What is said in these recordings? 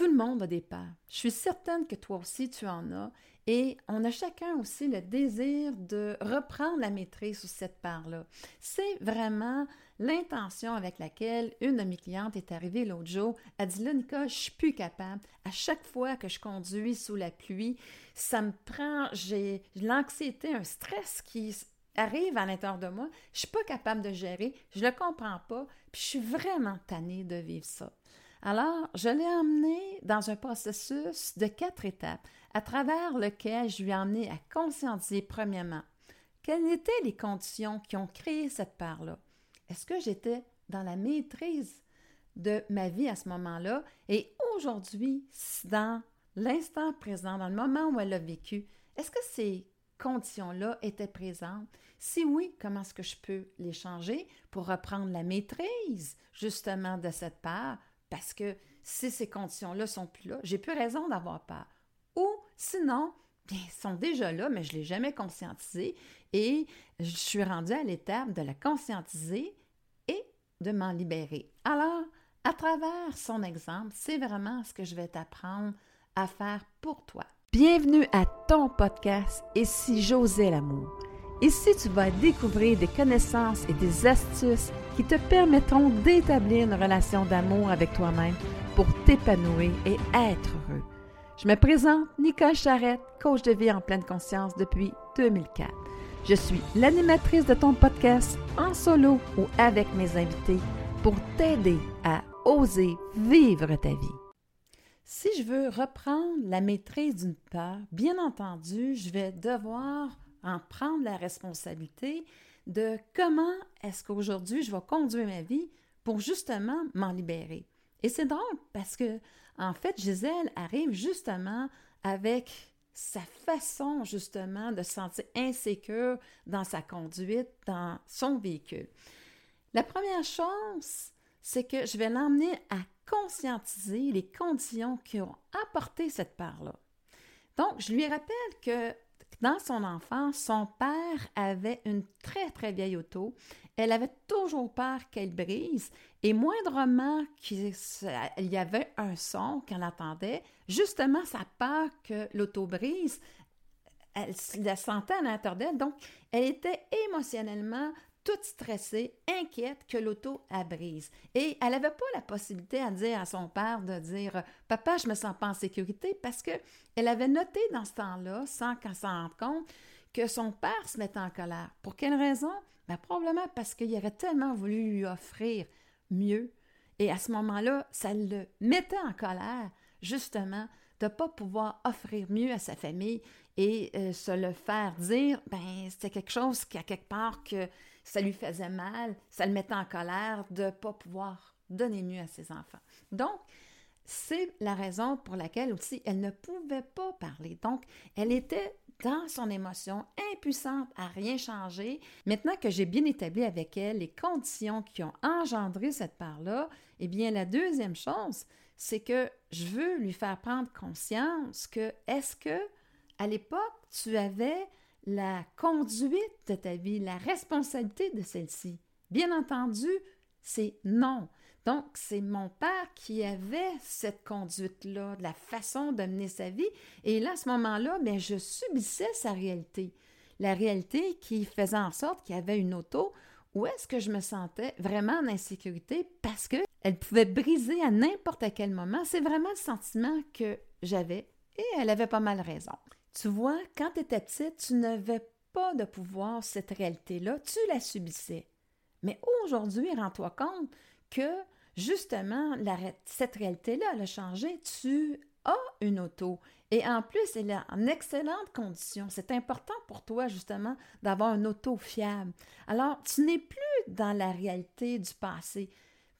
Tout le monde a des peurs. Je suis certaine que toi aussi tu en as. Et on a chacun aussi le désir de reprendre la maîtrise sur cette part-là. C'est vraiment l'intention avec laquelle une de mes clientes est arrivée l'autre jour. Elle dit Là, Nicole, je suis plus capable. À chaque fois que je conduis sous la pluie, ça me prend, j'ai l'anxiété, un stress qui arrive à l'intérieur de moi. Je suis pas capable de gérer, je le comprends pas, puis je suis vraiment tannée de vivre ça. Alors, je l'ai emmené dans un processus de quatre étapes à travers lequel je lui ai emmené à conscientiser premièrement quelles étaient les conditions qui ont créé cette part-là. Est-ce que j'étais dans la maîtrise de ma vie à ce moment-là? Et aujourd'hui, dans l'instant présent, dans le moment où elle a vécu, est-ce que ces conditions-là étaient présentes? Si oui, comment est-ce que je peux les changer pour reprendre la maîtrise justement de cette part? Parce que si ces conditions-là sont plus là, j'ai plus raison d'avoir peur. Ou sinon, ils sont déjà là, mais je ne l'ai jamais conscientisé et je suis rendue à l'étape de la conscientiser et de m'en libérer. Alors, à travers son exemple, c'est vraiment ce que je vais t'apprendre à faire pour toi. Bienvenue à ton podcast Et si j'osais l'amour? Ici, tu vas découvrir des connaissances et des astuces qui te permettront d'établir une relation d'amour avec toi-même pour t'épanouir et être heureux. Je me présente Nicole Charrette, coach de vie en pleine conscience depuis 2004. Je suis l'animatrice de ton podcast en solo ou avec mes invités pour t'aider à oser vivre ta vie. Si je veux reprendre la maîtrise d'une peur, bien entendu, je vais devoir en prendre la responsabilité de comment est-ce qu'aujourd'hui je vais conduire ma vie pour justement m'en libérer. Et c'est drôle parce que en fait, Gisèle arrive justement avec sa façon justement de se sentir insécure dans sa conduite, dans son véhicule. La première chose, c'est que je vais l'emmener à conscientiser les conditions qui ont apporté cette part-là. Donc, je lui rappelle que dans son enfance, son père avait une très, très vieille auto. Elle avait toujours peur qu'elle brise et moindrement qu'il y avait un son qu'elle entendait, justement, sa peur que l'auto brise, elle la sentait à l'intérieur d'elle. Donc, elle était émotionnellement toute stressée, inquiète que l'auto brise. Et elle n'avait pas la possibilité à dire à son père de dire Papa, je me sens pas en sécurité parce qu'elle avait noté dans ce temps-là, sans qu'elle s'en rende compte, que son père se mettait en colère. Pour quelle raison? Ben, probablement parce qu'il aurait tellement voulu lui offrir mieux. Et à ce moment-là, ça le mettait en colère, justement, de ne pas pouvoir offrir mieux à sa famille et euh, se le faire dire, ben c'était quelque chose qui, à quelque part, que ça lui faisait mal, ça le mettait en colère de ne pas pouvoir donner mieux à ses enfants. Donc, c'est la raison pour laquelle aussi elle ne pouvait pas parler. Donc, elle était dans son émotion, impuissante à rien changer. Maintenant que j'ai bien établi avec elle les conditions qui ont engendré cette part-là, eh bien, la deuxième chose, c'est que je veux lui faire prendre conscience que est-ce que à l'époque, tu avais la conduite de ta vie, la responsabilité de celle-ci. Bien entendu, c'est non. Donc, c'est mon père qui avait cette conduite-là, la façon de mener sa vie. Et là, à ce moment-là, bien, je subissais sa réalité. La réalité qui faisait en sorte qu'il y avait une auto où est-ce que je me sentais vraiment en insécurité parce qu'elle pouvait briser à n'importe quel moment. C'est vraiment le sentiment que j'avais et elle avait pas mal raison. Tu vois, quand tu étais petite, tu n'avais pas de pouvoir, cette réalité-là, tu la subissais. Mais aujourd'hui, rends-toi compte que justement, cette réalité-là, elle a changé. Tu as une auto. Et en plus, elle est en excellente condition. C'est important pour toi, justement, d'avoir une auto fiable. Alors, tu n'es plus dans la réalité du passé.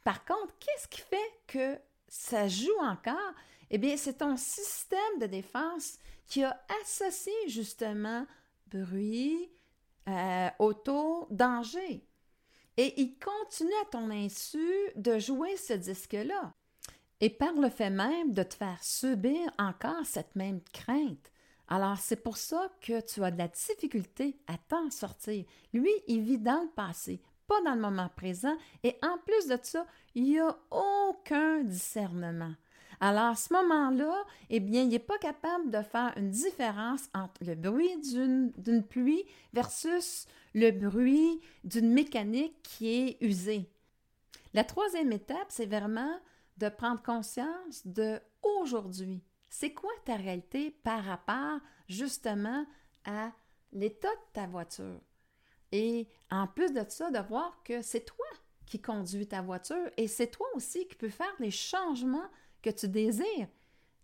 Par contre, qu'est-ce qui fait que ça joue encore? Eh bien, c'est ton système de défense qui a associé justement bruit, euh, auto, danger. Et il continue à ton insu de jouer ce disque-là. Et par le fait même de te faire subir encore cette même crainte. Alors, c'est pour ça que tu as de la difficulté à t'en sortir. Lui, il vit dans le passé, pas dans le moment présent. Et en plus de ça, il n'y a aucun discernement. Alors, à ce moment-là, eh bien, il n'est pas capable de faire une différence entre le bruit d'une pluie versus le bruit d'une mécanique qui est usée. La troisième étape, c'est vraiment de prendre conscience de aujourd'hui. C'est quoi ta réalité par rapport justement à l'état de ta voiture? Et en plus de ça, de voir que c'est toi qui conduis ta voiture et c'est toi aussi qui peux faire les changements que tu désires.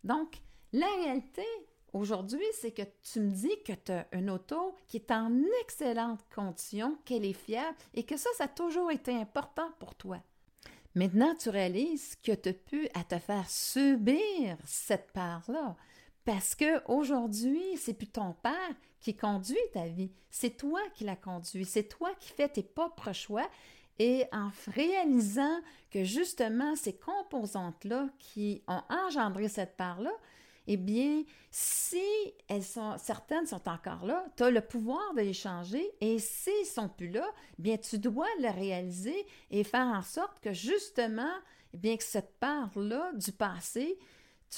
Donc, la réalité aujourd'hui, c'est que tu me dis que tu as une auto qui est en excellente condition, qu'elle est fiable et que ça, ça a toujours été important pour toi. Maintenant, tu réalises que tu as pu à te faire subir cette part-là. Parce que aujourd'hui, c'est plus ton père qui conduit ta vie, c'est toi qui la conduis, c'est toi qui fais tes propres choix. Et en réalisant que justement ces composantes-là qui ont engendré cette part-là, eh bien, si elles sont, certaines sont encore là, tu as le pouvoir de les changer. Et s'ils ne sont plus là, eh bien, tu dois le réaliser et faire en sorte que justement, eh bien, que cette part-là du passé,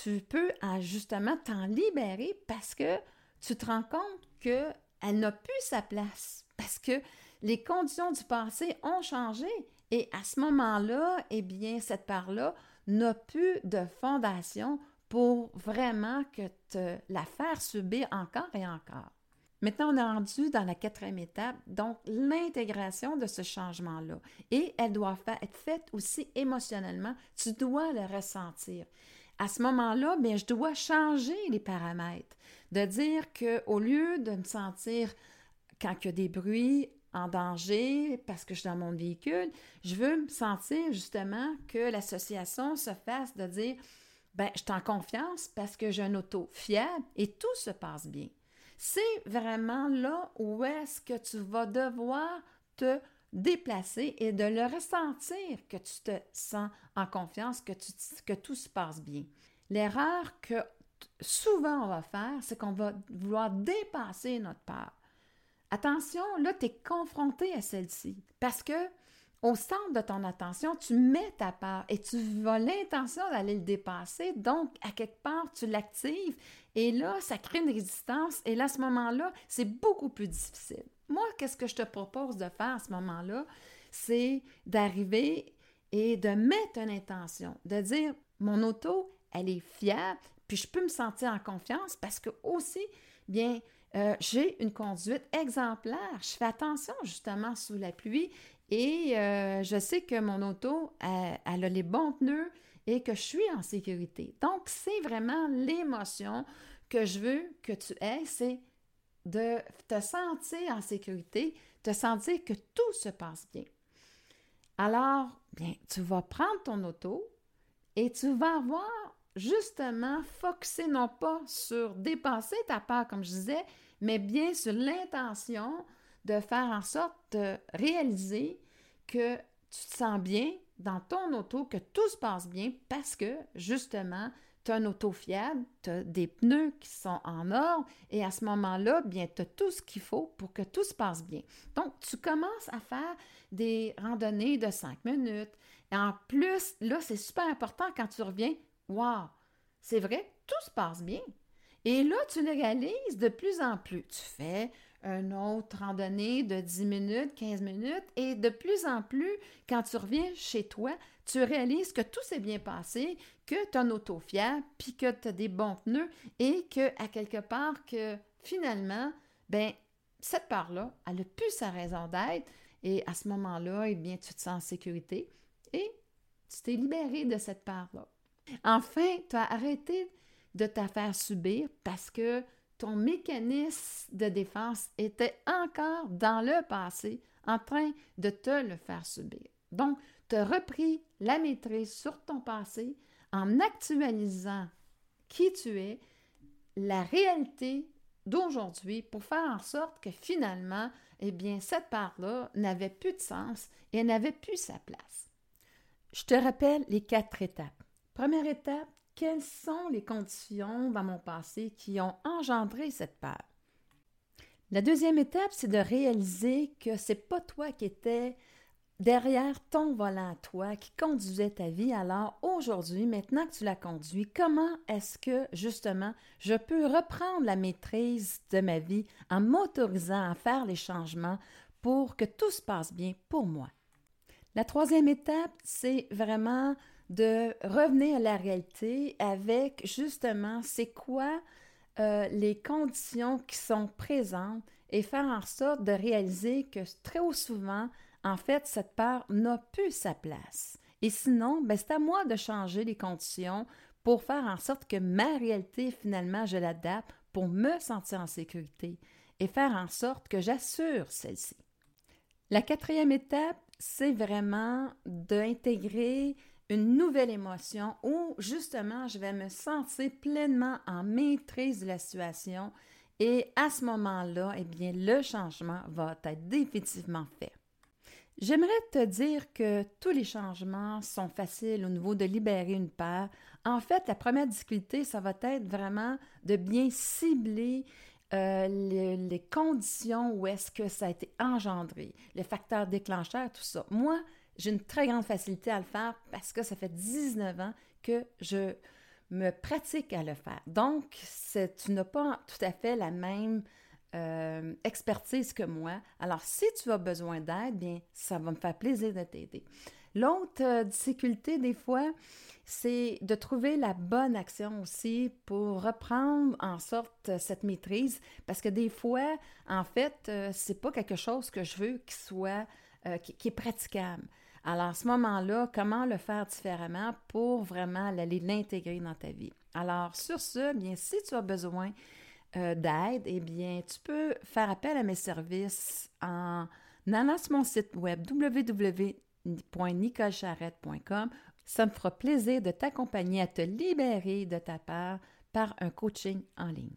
tu peux justement t'en libérer parce que tu te rends compte qu'elle n'a plus sa place, parce que les conditions du passé ont changé et à ce moment-là, eh bien, cette part-là n'a plus de fondation pour vraiment que te la faire subir encore et encore. Maintenant, on est rendu dans la quatrième étape, donc l'intégration de ce changement-là. Et elle doit être faite aussi émotionnellement. Tu dois le ressentir. À ce moment-là, bien, je dois changer les paramètres. De dire qu'au lieu de me sentir, quand il y a des bruits, en danger parce que je suis dans mon véhicule, je veux me sentir justement que l'association se fasse de dire ben, je suis en confiance parce que j'ai un auto fiable et tout se passe bien. C'est vraiment là où est-ce que tu vas devoir te déplacer et de le ressentir que tu te sens en confiance, que, tu, que tout se passe bien. L'erreur que souvent on va faire, c'est qu'on va vouloir dépasser notre peur. Attention, là, tu es confronté à celle-ci parce que au centre de ton attention, tu mets ta part et tu as l'intention d'aller le dépasser. Donc, à quelque part, tu l'actives et là, ça crée une résistance. Et là, à ce moment-là, c'est beaucoup plus difficile. Moi, qu'est-ce que je te propose de faire à ce moment-là? C'est d'arriver et de mettre une intention, de dire mon auto, elle est fiable, puis je peux me sentir en confiance parce que aussi, bien, euh, j'ai une conduite exemplaire. Je fais attention justement sous la pluie et euh, je sais que mon auto, elle, a les bons pneus et que je suis en sécurité. Donc, c'est vraiment l'émotion que je veux que tu aies, c'est de te sentir en sécurité, te sentir que tout se passe bien. Alors, bien, tu vas prendre ton auto et tu vas avoir justement focusé non pas sur dépasser ta peur, comme je disais, mais bien sur l'intention de faire en sorte de réaliser que tu te sens bien dans ton auto, que tout se passe bien parce que justement, tu as un auto fiable, tu as des pneus qui sont en ordre et à ce moment-là, bien, tu as tout ce qu'il faut pour que tout se passe bien. Donc, tu commences à faire des randonnées de cinq minutes. Et en plus, là, c'est super important quand tu reviens. Waouh, c'est vrai, tout se passe bien. Et là, tu le réalises de plus en plus. Tu fais une autre randonnée de 10 minutes, 15 minutes, et de plus en plus, quand tu reviens chez toi, tu réalises que tout s'est bien passé, que tu as un auto fiable, puis que tu as des bons pneus, et que, à quelque part, que finalement, ben cette part-là, elle n'a plus sa raison d'être, et à ce moment-là, eh bien, tu te sens en sécurité, et tu t'es libéré de cette part-là. Enfin, tu as arrêté de te faire subir parce que ton mécanisme de défense était encore dans le passé en train de te le faire subir. Donc, tu as repris la maîtrise sur ton passé en actualisant qui tu es, la réalité d'aujourd'hui pour faire en sorte que finalement, eh bien, cette part-là n'avait plus de sens et n'avait plus sa place. Je te rappelle les quatre étapes. Première étape, quelles sont les conditions dans mon passé qui ont engendré cette peur? La deuxième étape, c'est de réaliser que c'est pas toi qui étais derrière ton volant toi qui conduisait ta vie. Alors aujourd'hui, maintenant que tu la conduis, comment est-ce que justement je peux reprendre la maîtrise de ma vie en m'autorisant à faire les changements pour que tout se passe bien pour moi? La troisième étape, c'est vraiment de revenir à la réalité avec justement c'est quoi euh, les conditions qui sont présentes et faire en sorte de réaliser que très souvent, en fait, cette peur n'a plus sa place. Et sinon, ben, c'est à moi de changer les conditions pour faire en sorte que ma réalité, finalement, je l'adapte pour me sentir en sécurité et faire en sorte que j'assure celle-ci. La quatrième étape, c'est vraiment d'intégrer une nouvelle émotion où justement je vais me sentir pleinement en maîtrise de la situation et à ce moment-là, eh bien, le changement va être définitivement fait. J'aimerais te dire que tous les changements sont faciles au niveau de libérer une peur. En fait, la première difficulté, ça va être vraiment de bien cibler euh, les, conditions où est-ce que ça a été engendré, les facteurs déclencheurs, tout ça. Moi, j'ai une très grande facilité à le faire parce que ça fait 19 ans que je me pratique à le faire. Donc, tu n'as pas tout à fait la même euh, expertise que moi. Alors, si tu as besoin d'aide, bien, ça va me faire plaisir de t'aider. L'autre euh, difficulté, des fois, c'est de trouver la bonne action aussi pour reprendre en sorte cette maîtrise, parce que des fois, en fait, euh, c'est pas quelque chose que je veux qui soit, qui, est praticable. Alors, à ce moment-là, comment le faire différemment pour vraiment aller l'intégrer dans ta vie? Alors, sur ce, bien, si tu as besoin euh, d'aide, eh bien, tu peux faire appel à mes services en allant sur mon site web www.nicolecharrette.com. Ça me fera plaisir de t'accompagner à te libérer de ta peur par un coaching en ligne.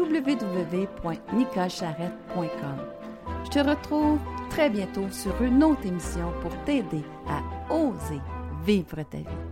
www.nicolecharrette.com. Je te retrouve très bientôt sur une autre émission pour t'aider à oser vivre ta vie.